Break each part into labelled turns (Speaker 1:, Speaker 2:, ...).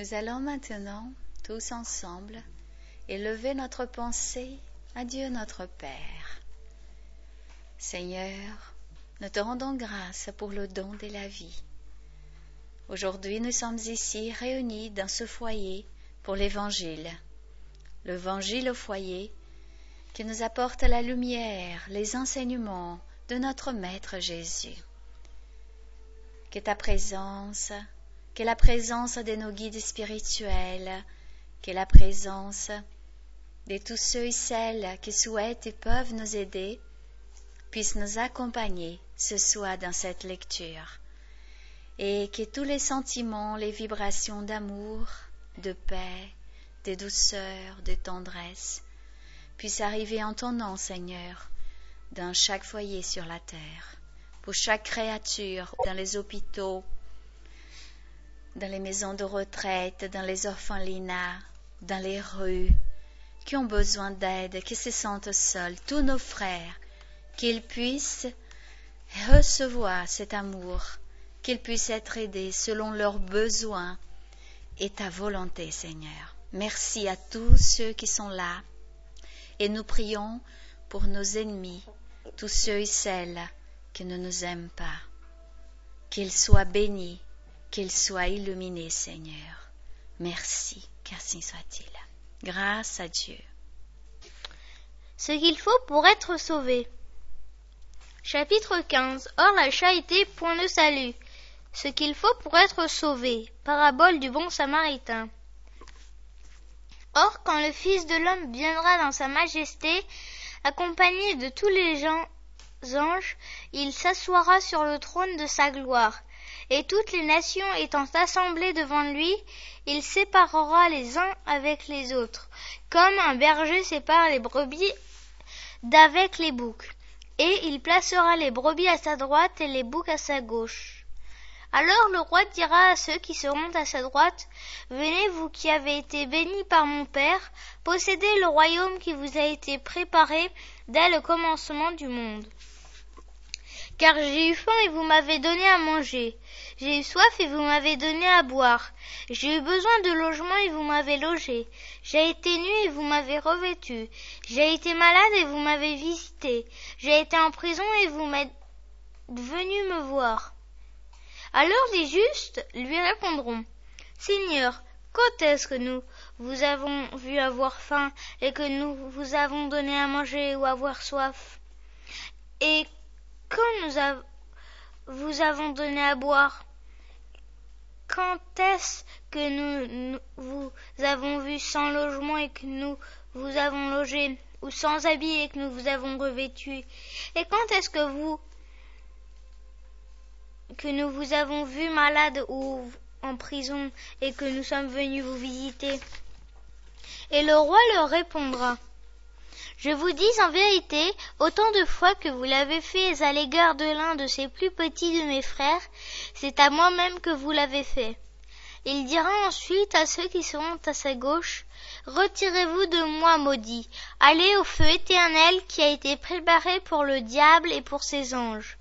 Speaker 1: Nous allons maintenant, tous ensemble, élever notre pensée à Dieu notre Père. Seigneur, nous te rendons grâce pour le don de la vie. Aujourd'hui, nous sommes ici réunis dans ce foyer pour l'Évangile. L'Évangile au foyer qui nous apporte la lumière, les enseignements de notre Maître Jésus. Que ta présence, que la présence de nos guides spirituels, que la présence de tous ceux et celles qui souhaitent et peuvent nous aider puisse nous accompagner ce soir dans cette lecture. Et que tous les sentiments, les vibrations d'amour, de paix, de douceur, de tendresse puissent arriver en ton nom, Seigneur, dans chaque foyer sur la terre, pour chaque créature, dans les hôpitaux, dans les maisons de retraite, dans les orphelinats, dans les rues, qui ont besoin d'aide, qui se sentent seuls, tous nos frères, qu'ils puissent recevoir cet amour, qu'ils puissent être aidés selon leurs besoins et ta volonté, Seigneur. Merci à tous ceux qui sont là et nous prions pour nos ennemis, tous ceux et celles qui ne nous aiment pas. Qu'ils soient bénis, qu'ils soient illuminés, Seigneur. Merci, qu'ainsi soit-il. Grâce à Dieu.
Speaker 2: Ce qu'il faut pour être sauvé. Chapitre 15. Or la charité point le salut. Ce qu'il faut pour être sauvé. Parabole du bon samaritain. Or, quand le Fils de l'homme viendra dans sa majesté, accompagné de tous les anges, il s'assoira sur le trône de sa gloire. Et toutes les nations étant assemblées devant lui, il séparera les uns avec les autres, comme un berger sépare les brebis d'avec les boucs. Et il placera les brebis à sa droite et les boucs à sa gauche. Alors le roi dira à ceux qui seront à sa droite, Venez, vous qui avez été bénis par mon Père, possédez le royaume qui vous a été préparé dès le commencement du monde. Car j'ai eu faim et vous m'avez donné à manger, j'ai eu soif et vous m'avez donné à boire, j'ai eu besoin de logement et vous m'avez logé, j'ai été nu et vous m'avez revêtu, j'ai été malade et vous m'avez visité, j'ai été en prison et vous m'êtes venu me voir. Alors les justes lui répondront. Seigneur, quand est-ce que nous vous avons vu avoir faim et que nous vous avons donné à manger ou avoir soif? Et quand nous vous avons donné à boire? Quand est-ce que nous, vous avons vu sans logement et que nous vous avons logé ou sans habit et que nous vous avons revêtu Et quand est-ce que vous que nous vous avons vu malade ou en prison et que nous sommes venus vous visiter? Et le roi leur répondra. Je vous dis en vérité, autant de fois que vous l'avez fait à l'égard de l'un de ces plus petits de mes frères, c'est à moi-même que vous l'avez fait. Il dira ensuite à ceux qui seront à sa gauche, Retirez-vous de moi, maudit, allez au feu éternel qui a été préparé pour le diable et pour ses anges.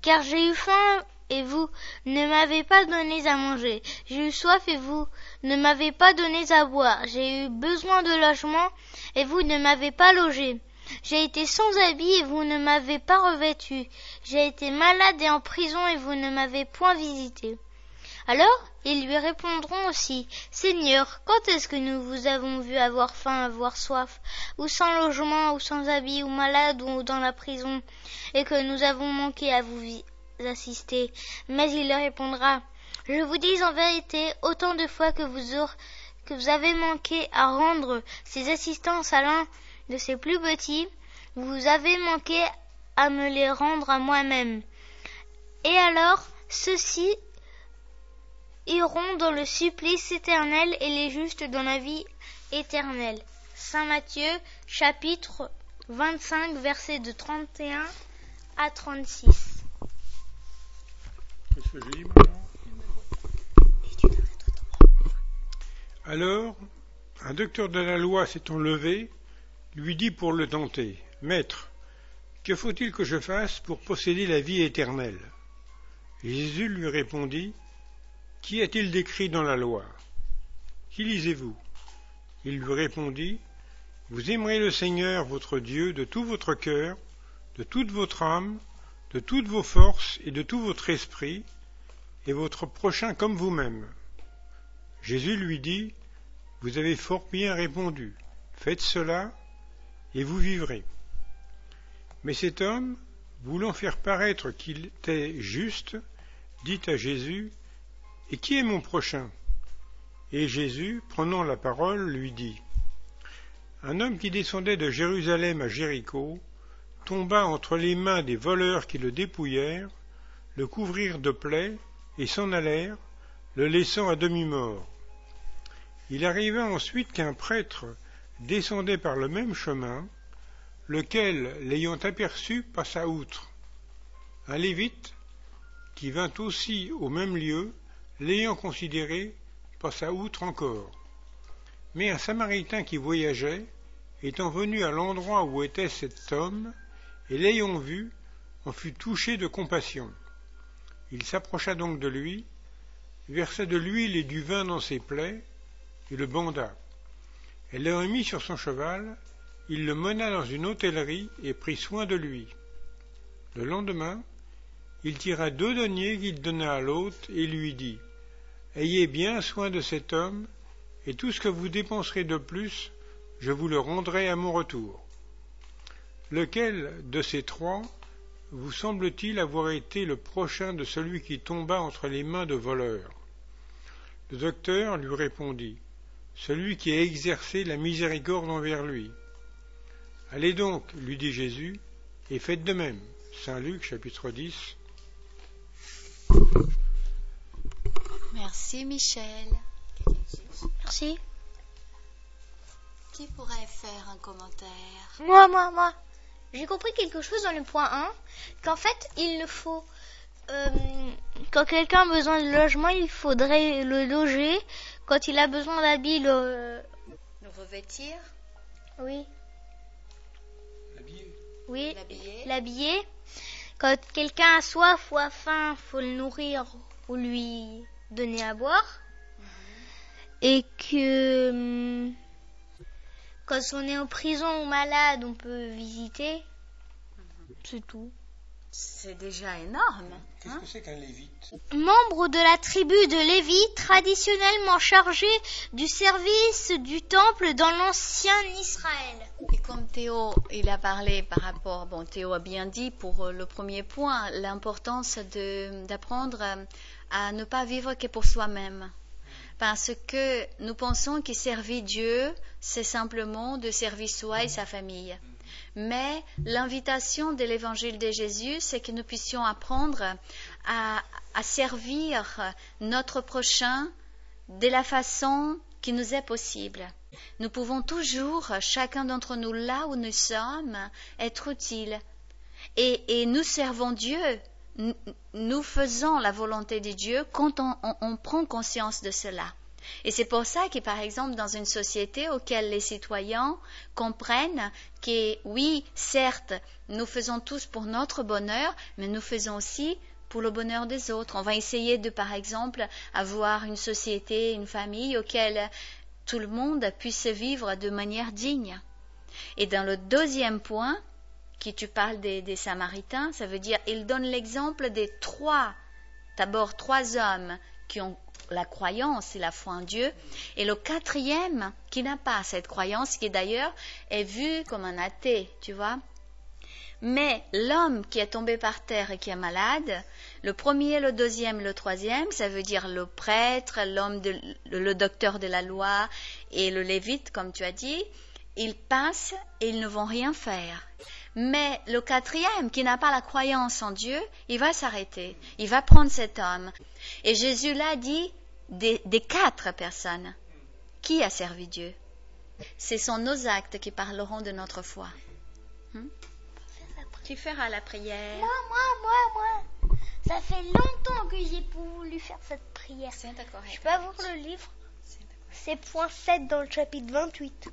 Speaker 2: Car j'ai eu faim et vous ne m'avez pas donné à manger. J'ai eu soif et vous ne m'avez pas donné à boire. J'ai eu besoin de logement et vous ne m'avez pas logé. J'ai été sans habit et vous ne m'avez pas revêtu. J'ai été malade et en prison et vous ne m'avez point visité. Alors ils lui répondront aussi, Seigneur, quand est-ce que nous vous avons vu avoir faim, avoir soif, ou sans logement, ou sans habit, ou malade, ou dans la prison, et que nous avons manqué à vous assister. Mais il leur répondra, je vous dis en vérité, autant de fois que vous, que vous avez manqué à rendre ces assistances à l'un de ces plus petits, vous avez manqué à me les rendre à moi-même. Et alors, ceux-ci iront dans le supplice éternel et les justes dans la vie éternelle. Saint Matthieu, chapitre 25, versets de 31 à 36.
Speaker 3: Alors, un docteur de la loi s'étant levé, lui dit pour le tenter, Maître, que faut-il que je fasse pour posséder la vie éternelle? Jésus lui répondit, Qu'y a-t-il décrit dans la loi? Qui lisez-vous? Il lui répondit, Vous aimerez le Seigneur votre Dieu de tout votre cœur, de toute votre âme, de toutes vos forces et de tout votre esprit, et votre prochain comme vous-même. Jésus lui dit, Vous avez fort bien répondu, faites cela, et vous vivrez. Mais cet homme, voulant faire paraître qu'il était juste, dit à Jésus, Et qui est mon prochain? Et Jésus, prenant la parole, lui dit, Un homme qui descendait de Jérusalem à Jéricho tomba entre les mains des voleurs qui le dépouillèrent, le couvrirent de plaies et s'en allèrent, le laissant à demi-mort. Il arriva ensuite qu'un prêtre descendait par le même chemin, lequel, l'ayant aperçu, passa outre. Un lévite, qui vint aussi au même lieu, l'ayant considéré, passa outre encore. Mais un samaritain qui voyageait, étant venu à l'endroit où était cet homme, et l'ayant vu, en fut touché de compassion. Il s'approcha donc de lui, versa de l'huile et du vin dans ses plaies, et le banda. Et l'ayant mis sur son cheval, il le mena dans une hôtellerie et prit soin de lui. Le lendemain, il tira deux deniers qu'il donna à l'hôte et lui dit Ayez bien soin de cet homme, et tout ce que vous dépenserez de plus, je vous le rendrai à mon retour. Lequel de ces trois vous semble-t-il avoir été le prochain de celui qui tomba entre les mains de voleurs? Le docteur lui répondit celui qui a exercé la miséricorde envers lui. Allez donc, lui dit Jésus, et faites de même. Saint Luc chapitre 10.
Speaker 1: Merci Michel.
Speaker 2: Merci.
Speaker 1: Qui pourrait faire un commentaire?
Speaker 2: Moi, moi, moi. J'ai compris quelque chose dans le point 1, qu'en fait, il ne faut... Euh, quand quelqu'un a besoin de logement, il faudrait le loger quand il a besoin d'habits, le...
Speaker 1: Le revêtir
Speaker 2: Oui.
Speaker 3: L'habiller.
Speaker 2: Oui.
Speaker 1: L'habiller.
Speaker 2: Quand quelqu'un a soif ou a faim, faut le nourrir ou lui donner à boire. Et que hum, quand on est en prison ou malade, on peut visiter. C'est tout.
Speaker 1: C'est déjà énorme.
Speaker 3: Qu'est-ce
Speaker 1: hein
Speaker 3: que c'est qu'un lévite?
Speaker 2: Membre de la tribu de Lévi, traditionnellement chargé du service du temple dans l'ancien Israël.
Speaker 1: Et comme Théo, il a parlé par rapport, bon, Théo a bien dit pour euh, le premier point, l'importance de- d'apprendre euh, à ne pas vivre que pour soi-même. Parce que nous pensons que servir Dieu, c'est simplement de servir soi et sa famille. Mais l'invitation de l'évangile de Jésus, c'est que nous puissions apprendre à, servir notre prochain de la façon qui nous est possible. Nous pouvons toujours, chacun d'entre nous là où nous sommes, être utiles. Et, nous servons Dieu. Nous faisons la volonté de Dieu quand on prend conscience de cela. Et c'est pour ça que, par exemple, dans une société auquel les citoyens comprennent que, oui, certes, nous faisons tous pour notre bonheur, mais nous faisons aussi pour le bonheur des autres. On va essayer de, par exemple, avoir une société, une famille auquel tout le monde puisse vivre de manière digne. Et dans le deuxième point, qui tu parles des, des Samaritains, ça veut dire, il donne l'exemple des trois, d'abord trois hommes qui ont la croyance et la foi en Dieu, et le quatrième qui n'a pas cette croyance, qui d'ailleurs est vu comme un athée, tu vois. Mais l'homme qui est tombé par terre et qui est malade, le premier, le deuxième, le troisième, ça veut dire le prêtre, l'homme, le docteur de la loi et le lévite, comme tu as dit, ils passent et ils ne vont rien faire. Mais le quatrième, qui n'a pas la croyance en Dieu, il va s'arrêter. Il va prendre cet homme. Et Jésus l'a dit des, des quatre personnes. Qui a servi Dieu? Ce sont nos actes qui parleront de notre foi. Hmm? Qui fera la prière?
Speaker 2: Moi, moi, moi, moi. Ça fait longtemps que j'ai voulu faire cette prière.
Speaker 1: C'est d'accord.
Speaker 2: Je peux avoir le livre? C'est point 7 dans le chapitre 28.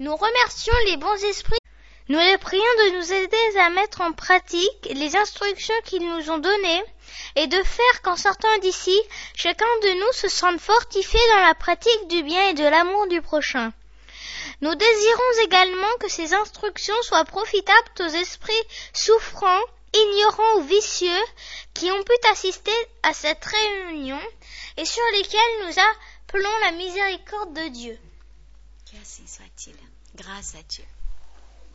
Speaker 2: Nous remercions les bons esprits Nous les prions de nous aider à mettre en pratique les instructions qu'ils nous ont données et de faire qu'en sortant d'ici, chacun de nous se sente fortifié dans la pratique du bien et de l'amour du prochain. Nous désirons également que ces instructions soient profitables aux esprits souffrants, ignorants ou vicieux qui ont pu assister à cette réunion et sur lesquels nous appelons la miséricorde de Dieu.
Speaker 1: Qu'ainsi soit-il. Grâce à Dieu.